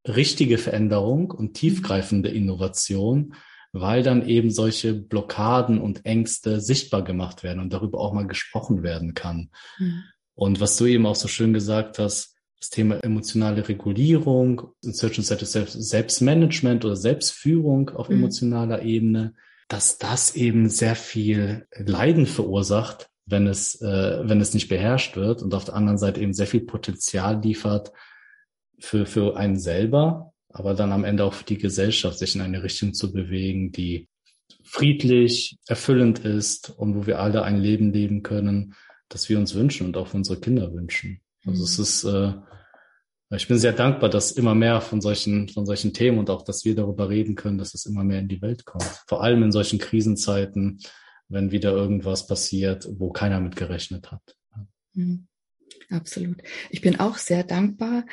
richtige Veränderung und tiefgreifende Innovation, weil dann eben solche Blockaden und Ängste sichtbar gemacht werden und darüber auch mal gesprochen werden kann. Mhm. Und was du eben auch so schön gesagt hast, das Thema emotionale Regulierung, Search and Selbstmanagement oder Selbstführung auf mhm. emotionaler Ebene, dass das eben sehr viel Leiden verursacht, wenn es, äh, wenn es nicht beherrscht wird und auf der anderen Seite eben sehr viel Potenzial liefert für, für einen selber aber dann am Ende auch für die Gesellschaft, sich in eine Richtung zu bewegen, die friedlich, erfüllend ist und wo wir alle ein Leben leben können, das wir uns wünschen und auch unsere Kinder wünschen. Also mhm. es ist, äh, ich bin sehr dankbar, dass immer mehr von solchen, von solchen Themen und auch, dass wir darüber reden können, dass es immer mehr in die Welt kommt. Vor allem in solchen Krisenzeiten, wenn wieder irgendwas passiert, wo keiner mit gerechnet hat. Mhm. Absolut. Ich bin auch sehr dankbar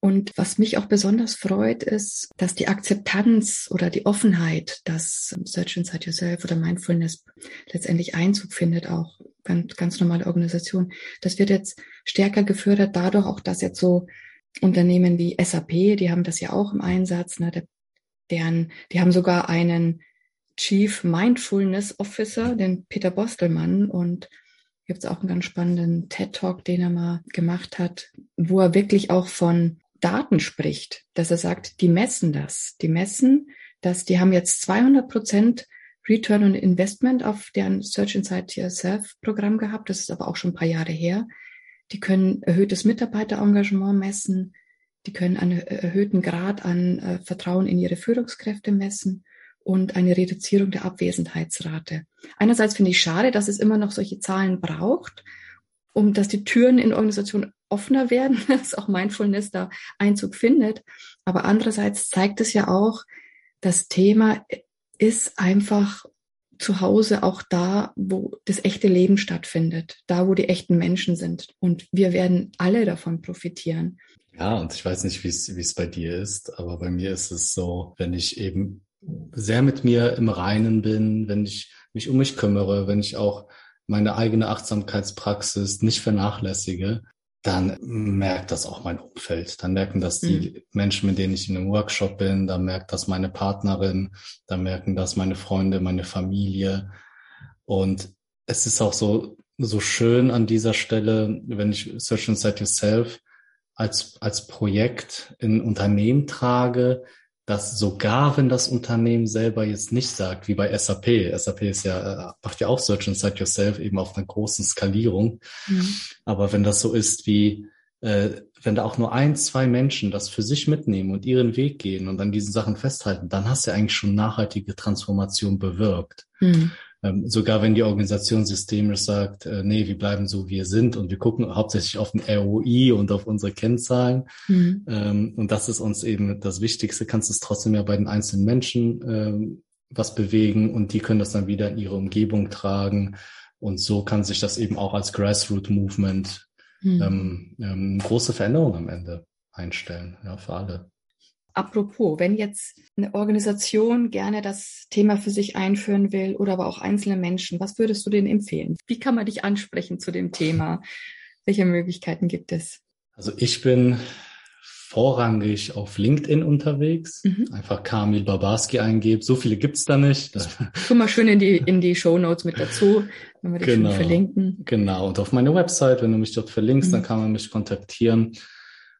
und was mich auch besonders freut, ist, dass die Akzeptanz oder die Offenheit, dass Search Inside Yourself oder Mindfulness letztendlich Einzug findet, auch ganz, ganz normale Organisation. Das wird jetzt stärker gefördert dadurch auch, dass jetzt so Unternehmen wie SAP, die haben das ja auch im Einsatz, ne, der, deren, die haben sogar einen Chief Mindfulness Officer, den Peter Bostelmann und gibt es auch einen ganz spannenden TED-Talk, den er mal gemacht hat, wo er wirklich auch von Daten spricht, dass er sagt, die messen das. Die messen dass die haben jetzt 200 Prozent Return on Investment auf deren Search Inside Yourself Programm gehabt. Das ist aber auch schon ein paar Jahre her. Die können erhöhtes Mitarbeiterengagement messen. Die können einen erhöhten Grad an äh, Vertrauen in ihre Führungskräfte messen und eine Reduzierung der Abwesenheitsrate. Einerseits finde ich schade, dass es immer noch solche Zahlen braucht, um dass die Türen in Organisationen offener werden, dass auch Mindfulness da Einzug findet. Aber andererseits zeigt es ja auch, das Thema ist einfach zu Hause auch da, wo das echte Leben stattfindet, da, wo die echten Menschen sind. Und wir werden alle davon profitieren. Ja, und ich weiß nicht, wie es wie es bei dir ist, aber bei mir ist es so, wenn ich eben sehr mit mir im Reinen bin, wenn ich mich um mich kümmere, wenn ich auch meine eigene Achtsamkeitspraxis nicht vernachlässige, dann merkt das auch mein Umfeld. Dann merken das die mhm. Menschen, mit denen ich in einem Workshop bin, dann merkt das meine Partnerin, dann merken das meine Freunde, meine Familie. Und es ist auch so, so schön an dieser Stelle, wenn ich Search Inside Yourself als, als Projekt in Unternehmen trage, dass sogar wenn das Unternehmen selber jetzt nicht sagt, wie bei SAP, SAP ist ja, äh, macht ja auch Search Inside Yourself eben auf einer großen Skalierung. Mhm. Aber wenn das so ist wie, äh, wenn da auch nur ein, zwei Menschen das für sich mitnehmen und ihren Weg gehen und an diesen Sachen festhalten, dann hast du ja eigentlich schon nachhaltige Transformation bewirkt. Mhm. Ähm, sogar wenn die Organisation systemisch sagt, äh, nee, wir bleiben so, wie wir sind und wir gucken hauptsächlich auf den ROI und auf unsere Kennzahlen. Mhm. Ähm, und das ist uns eben das Wichtigste, kannst du es trotzdem ja bei den einzelnen Menschen ähm, was bewegen und die können das dann wieder in ihre Umgebung tragen. Und so kann sich das eben auch als Grassroot Movement mhm. ähm, ähm, große Veränderung am Ende einstellen, ja, für alle. Apropos, wenn jetzt eine Organisation gerne das Thema für sich einführen will oder aber auch einzelne Menschen, was würdest du denen empfehlen? Wie kann man dich ansprechen zu dem Thema? Welche Möglichkeiten gibt es? Also ich bin vorrangig auf LinkedIn unterwegs. Mhm. Einfach Kamil Babarski eingeben. So viele gibt's da nicht. Guck mal schön in die, in die Show Notes mit dazu, wenn wir dich genau, verlinken. Genau. Und auf meine Website, wenn du mich dort verlinkst, mhm. dann kann man mich kontaktieren.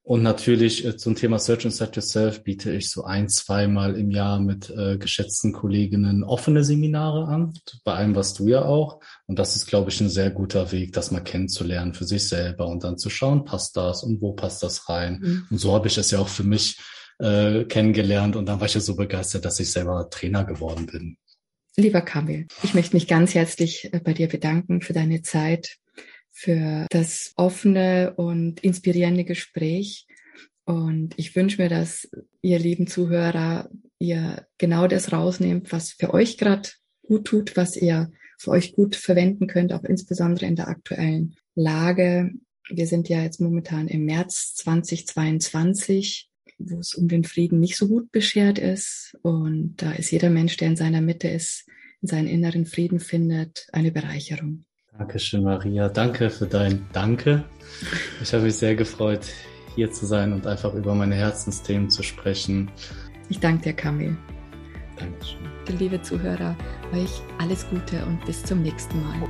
Und natürlich äh, zum Thema Search and Set Yourself biete ich so ein, zweimal im Jahr mit äh, geschätzten Kolleginnen offene Seminare an, bei allem, was du ja auch. Und das ist, glaube ich, ein sehr guter Weg, das mal kennenzulernen für sich selber und dann zu schauen, passt das und wo passt das rein. Mhm. Und so habe ich es ja auch für mich äh, kennengelernt und dann war ich ja so begeistert, dass ich selber Trainer geworden bin. Lieber Kamil, ich möchte mich ganz herzlich äh, bei dir bedanken für deine Zeit, für das offene und inspirierende Gespräch. Und ich wünsche mir, dass ihr lieben Zuhörer, ihr genau das rausnehmt, was für euch gerade gut tut, was ihr für euch gut verwenden könnt, auch insbesondere in der aktuellen Lage. Wir sind ja jetzt momentan im März 2022, wo es um den Frieden nicht so gut beschert ist. Und da ist jeder Mensch, der in seiner Mitte ist, in seinen inneren Frieden findet, eine Bereicherung. Dankeschön, Maria. Danke für dein Danke. Ich habe mich sehr gefreut, hier zu sein und einfach über meine Herzensthemen zu sprechen. Ich danke dir, Kamil. Dankeschön. Liebe Zuhörer, euch alles Gute und bis zum nächsten Mal.